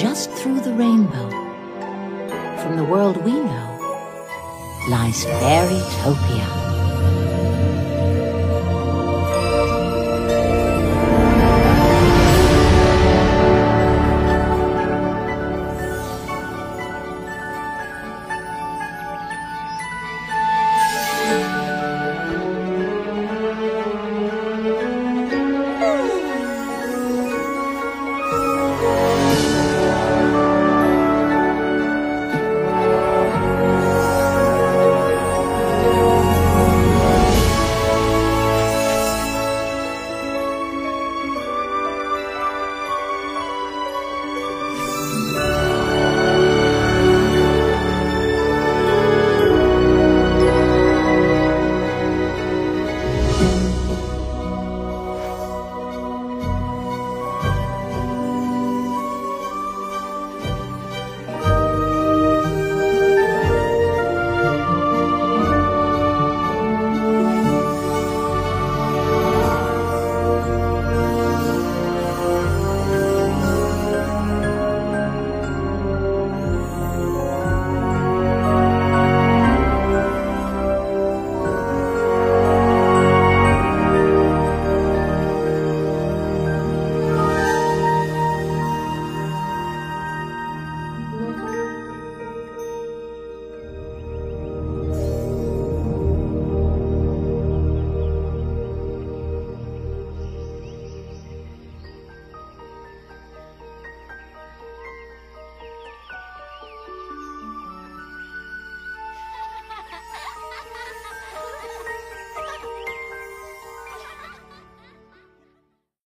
just through the rainbow, from the world we know, lies Fairytopia.